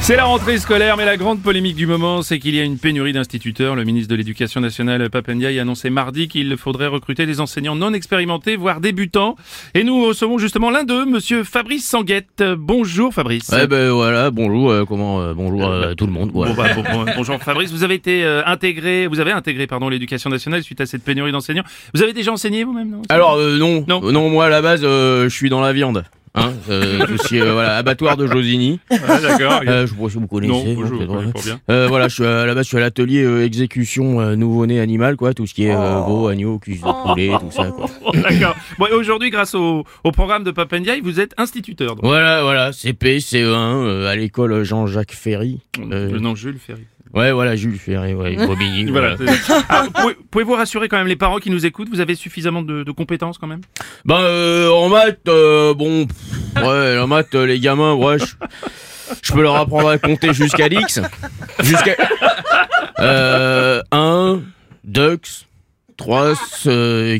C'est la rentrée scolaire, mais la grande polémique du moment, c'est qu'il y a une pénurie d'instituteurs. Le ministre de l'Éducation nationale, Papendiaï, a annoncé mardi qu'il faudrait recruter des enseignants non expérimentés, voire débutants. Et nous recevons justement l'un d'eux, monsieur Fabrice Sanguette. Bonjour Fabrice. Ouais ben voilà, bonjour, euh, comment, euh, bonjour euh, tout le monde. Bon, bah, bon, bon, bonjour Fabrice, vous avez été euh, intégré, vous avez intégré pardon l'éducation nationale suite à cette pénurie d'enseignants. Vous avez déjà enseigné vous-même non? Alors euh, non, Non. non, moi à la base, euh, je suis dans la viande. Hein, euh, tout ce qui est, euh, voilà, abattoir de Josigny. Ouais, D'accord. Euh, je sais pas si vous connaissez. non, hein, je bien. Euh, voilà, je suis à la base, je suis à l'atelier euh, exécution euh, nouveau-né animal, quoi, tout ce qui est Oh. euh, veau, agneau, cuisse de poulet, tout ça, quoi. D'accord. Bon, aujourd'hui, grâce au, au programme de Papendiaï, vous êtes instituteur. donc. Voilà, voilà, CP, CE1, euh, à l'école Jean-Jacques Ferry. Euh, Le nom Jules Ferry. Ouais, voilà, Jules Ferry, ouais, Bobigny, Voilà. Ah, pouvez- Pouvez-vous rassurer quand même les parents qui nous écoutent Vous avez suffisamment de, de compétences quand même? Ben, euh, en maths, euh, bon, pff, ouais, en maths, euh, les gamins, ouais, je, je peux leur apprendre à compter jusqu'à l'X. Jusqu'à. Euh, 1, 2, 3,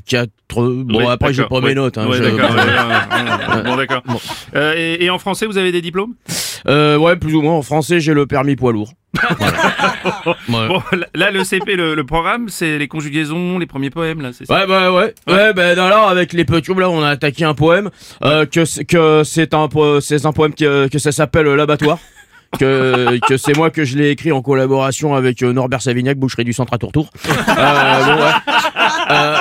4. Bon, Oui, après, d'accord, pas mes ouais. notes. Hein, Ouais, je- d'accord. ouais, ouais, ouais. Bon, d'accord. Euh, et, et en français, vous avez des diplômes? Euh, ouais, plus ou moins. En français, j'ai le permis poids lourd. Voilà. Ouais. Bon, là, le CP, le, le programme, c'est les conjugaisons, les premiers poèmes, là, c'est ça? Ouais, bah ouais. Ouais, ben alors avec les petits là, on a attaqué un poème euh, que c'est- que c'est un po- c'est un poème que, que ça s'appelle euh, l'abattoir. que que c'est moi que je l'ai écrit en collaboration avec euh, Norbert Savignac, boucherie du centre à Tourtour. Euh, bon, ouais. Euh,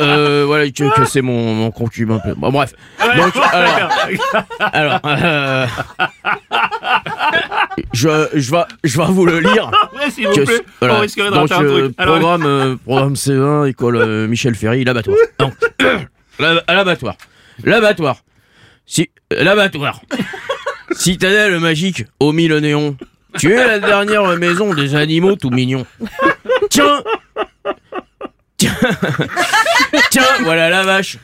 euh, voilà que, que c'est mon mon concubin. Bon bref. Donc alors alors euh, je je vais je vais vous le lire. Ouais, s'il vous Que- plaît, voilà. on risquerait de Donc, rater un euh, truc. Alors, programme, euh, programme C1, école euh, Michel Ferry, l'abattoir. À l'abattoir. L'abattoir. Si, l'abattoir. Citadelle magique au mille néons. Tu es la dernière maison des animaux tout mignons. Tiens. Tiens, voilà la vache.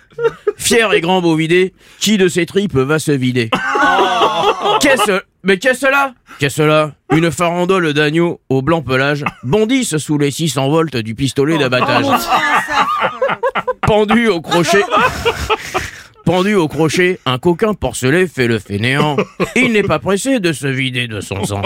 Fier et grand bovidé, qui de ses tripes va se vider Qu'est-ce Mais qu'est-ce là Qu'est-ce là Une farandole d'agneau au blanc pelage bondissent sous les 600 volts du pistolet d'abattage. Pendu au crochet. Pendu au crochet, un coquin porcelet fait le fainéant. Il n'est pas pressé de se vider de son sang.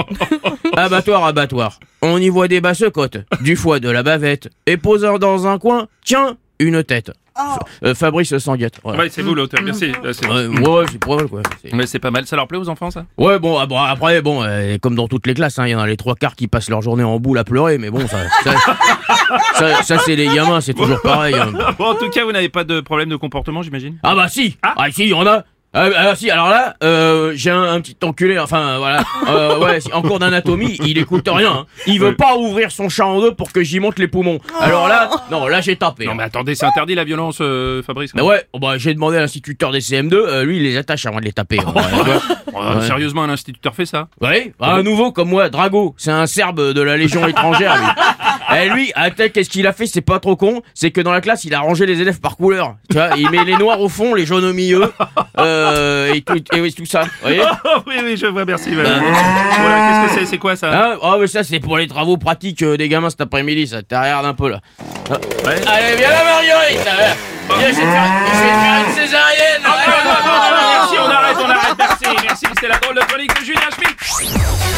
Abattoir, abattoir. On y voit des basses-côtes, du foie de la bavette, et posant dans un coin, tiens, une tête. F- euh, Fabrice Sanguette. voilà. ouais, c'est vous l'auteur, merci. Ouais, c'est- Ouais, ouais, ouais, c'est pas mal, quoi. Ouais, c'est pas mal. Ça leur plaît aux enfants, ça? Ouais, bon, ah, bon, après, bon, euh, comme dans toutes les classes, hein, il y en a les trois quarts qui passent leur journée en boule à pleurer, mais bon, ça, ça, ça, ça, c'est les gamins, c'est toujours pareil. hein. Bon, en tout cas, vous n'avez pas de problème de comportement, j'imagine? Ah bah si, Ah. ah, si, il y en a. Ah, ah, si, alors là, euh, j'ai un, un petit enculé, enfin voilà, euh, ouais, si, en cours d'anatomie, il écoute rien. hein. Il veut pas ouvrir son chat en deux pour que j'y monte les poumons. Alors là, non, là j'ai tapé. Non, hein. mais attendez, c'est interdit la violence, euh, Fabrice. Bah ouais, oh, bah, j'ai demandé à l'instituteur des CM2, euh, lui il les attache avant de les taper. hein. Ouais. Oh, Ouais. Sérieusement, un instituteur fait ça Oui, bah, un nouveau comme moi, Drago, c'est un serbe de la Légion étrangère, lui. Et lui, attends, qu'est-ce qu'il a fait C'est pas trop con, c'est que dans la classe, il a rangé les élèves par couleur. Tu vois, il met les noirs au fond, les jaunes au milieu, euh, et, tout, et tout ça. Vous voyez Oh, oui, oui, je vois, merci. voilà. Voilà, Qu'est-ce que c'est C'est quoi ça Hein Ah, mais ça, c'est pour les travaux pratiques euh, des gamins cet après-midi, ça. T'as regarde un peu, là. Ah. Ouais. Allez, viens là, Marguerite là. Viens, je vais te faire, te une césarienne Ah, non, non, non, non, Merci, on arrête, on arrête. Merci, merci. C'était la drôle de chronique de Julien Schmitt.